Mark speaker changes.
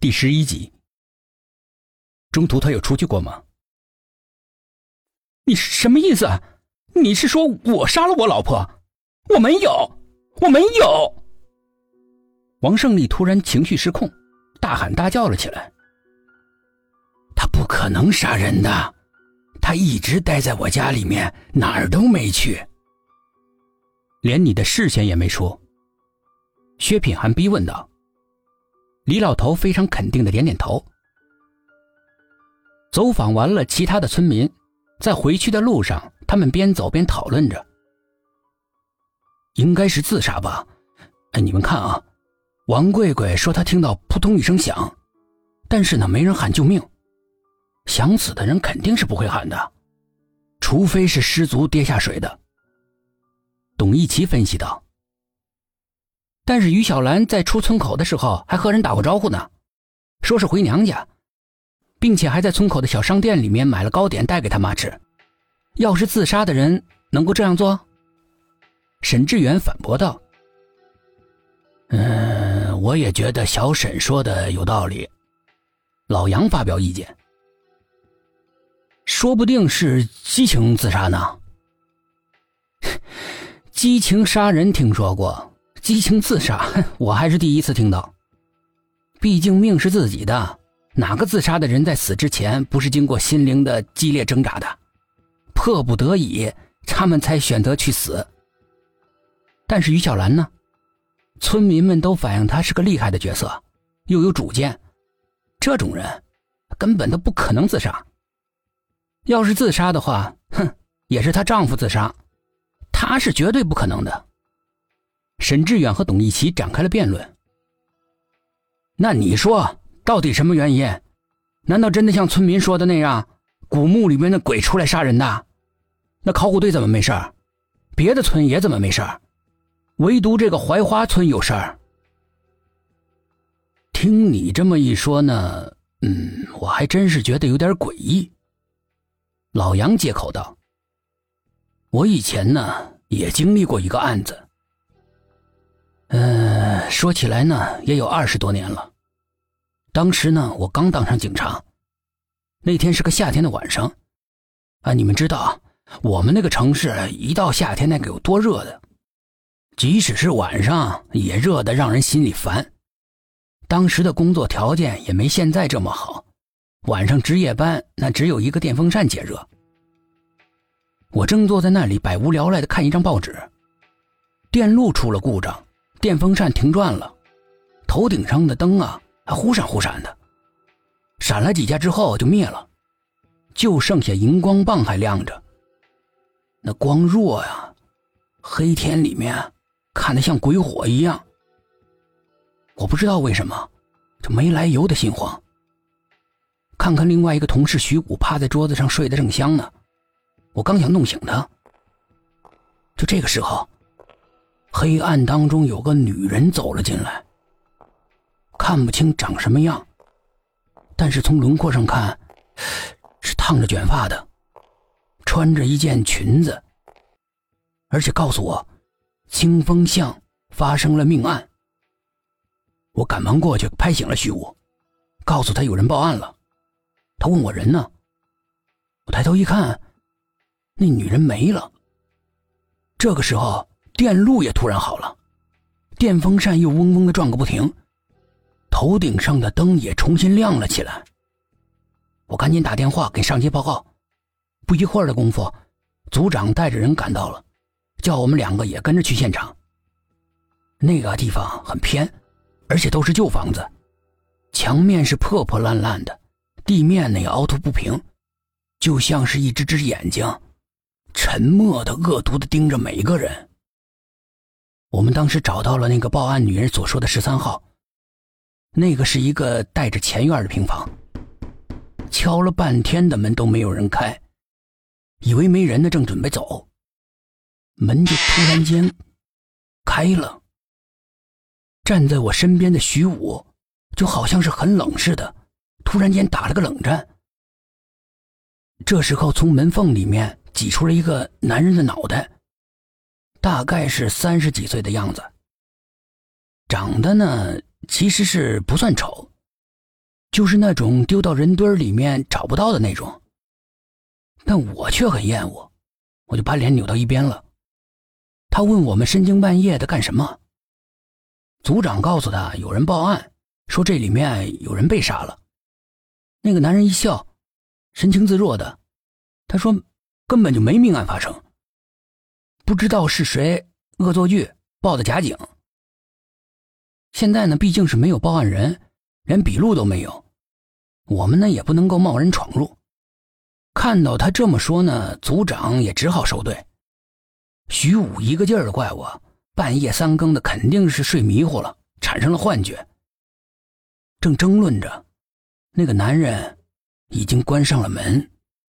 Speaker 1: 第十一集。中途他有出去过吗？
Speaker 2: 你什么意思？你是说我杀了我老婆？我没有，我没有！
Speaker 1: 王胜利突然情绪失控，大喊大叫了起来。
Speaker 3: 他不可能杀人的，他一直待在我家里面，哪儿都没去，
Speaker 1: 连你的视线也没出。薛品涵逼问道。李老头非常肯定的点点头。走访完了其他的村民，在回去的路上，他们边走边讨论着。应该是自杀吧？哎，你们看啊，王贵贵说他听到扑通一声响，但是呢，没人喊救命。想死的人肯定是不会喊的，除非是失足跌下水的。董一奇分析道。但是于小兰在出村口的时候还和人打过招呼呢，说是回娘家，并且还在村口的小商店里面买了糕点带给他妈吃。要是自杀的人能够这样做？沈志远反驳道：“
Speaker 3: 嗯，我也觉得小沈说的有道理。”
Speaker 1: 老杨发表意见：“说不定是激情自杀呢。激情杀人听说过。”激情自杀，我还是第一次听到。毕竟命是自己的，哪个自杀的人在死之前不是经过心灵的激烈挣扎的？迫不得已，他们才选择去死。但是于小兰呢？村民们都反映她是个厉害的角色，又有主见，这种人根本都不可能自杀。要是自杀的话，哼，也是她丈夫自杀，她是绝对不可能的。沈志远和董一奇展开了辩论。那你说，到底什么原因？难道真的像村民说的那样，古墓里面的鬼出来杀人的？那考古队怎么没事儿别的村也怎么没事儿唯独这个槐花村有事儿？听你这么一说呢，嗯，我还真是觉得有点诡异。老杨接口道：“我以前呢，也经历过一个案子。”说起来呢，也有二十多年了。当时呢，我刚当上警察。那天是个夏天的晚上，啊，你们知道，我们那个城市一到夏天那个有多热的，即使是晚上也热的让人心里烦。当时的工作条件也没现在这么好，晚上值夜班那只有一个电风扇解热。我正坐在那里百无聊赖的看一张报纸，电路出了故障。电风扇停转了，头顶上的灯啊还忽闪忽闪的，闪了几下之后就灭了，就剩下荧光棒还亮着。那光弱呀，黑天里面看得像鬼火一样。我不知道为什么，就没来由的心慌。看看另外一个同事徐武趴在桌子上睡得正香呢，我刚想弄醒他，就这个时候。黑暗当中有个女人走了进来，看不清长什么样，但是从轮廓上看，是烫着卷发的，穿着一件裙子，而且告诉我，清风巷发生了命案。我赶忙过去拍醒了徐武，告诉他有人报案了。他问我人呢，我抬头一看，那女人没了。这个时候。电路也突然好了，电风扇又嗡嗡的转个不停，头顶上的灯也重新亮了起来。我赶紧打电话给上级报告，不一会儿的功夫，组长带着人赶到了，叫我们两个也跟着去现场。那个地方很偏，而且都是旧房子，墙面是破破烂烂的，地面呢也凹凸不平，就像是一只只眼睛，沉默的、恶毒的盯着每一个人。我们当时找到了那个报案女人所说的十三号，那个是一个带着前院的平房。敲了半天的门都没有人开，以为没人呢，正准备走，门就突然间开了。站在我身边的徐武就好像是很冷似的，突然间打了个冷战。这时候从门缝里面挤出了一个男人的脑袋。大概是三十几岁的样子，长得呢其实是不算丑，就是那种丢到人堆里面找不到的那种。但我却很厌恶，我就把脸扭到一边了。他问我们深更半夜的干什么？组长告诉他有人报案，说这里面有人被杀了。那个男人一笑，神情自若的，他说根本就没命案发生，不知道是谁恶作剧报的假警。现在呢，毕竟是没有报案人，连笔录都没有，我们呢也不能够贸然闯入。看到他这么说呢，组长也只好收队。徐武一个劲儿的怪我，半夜三更的肯定是睡迷糊了，产生了幻觉。正争论着，那个男人已经关上了门。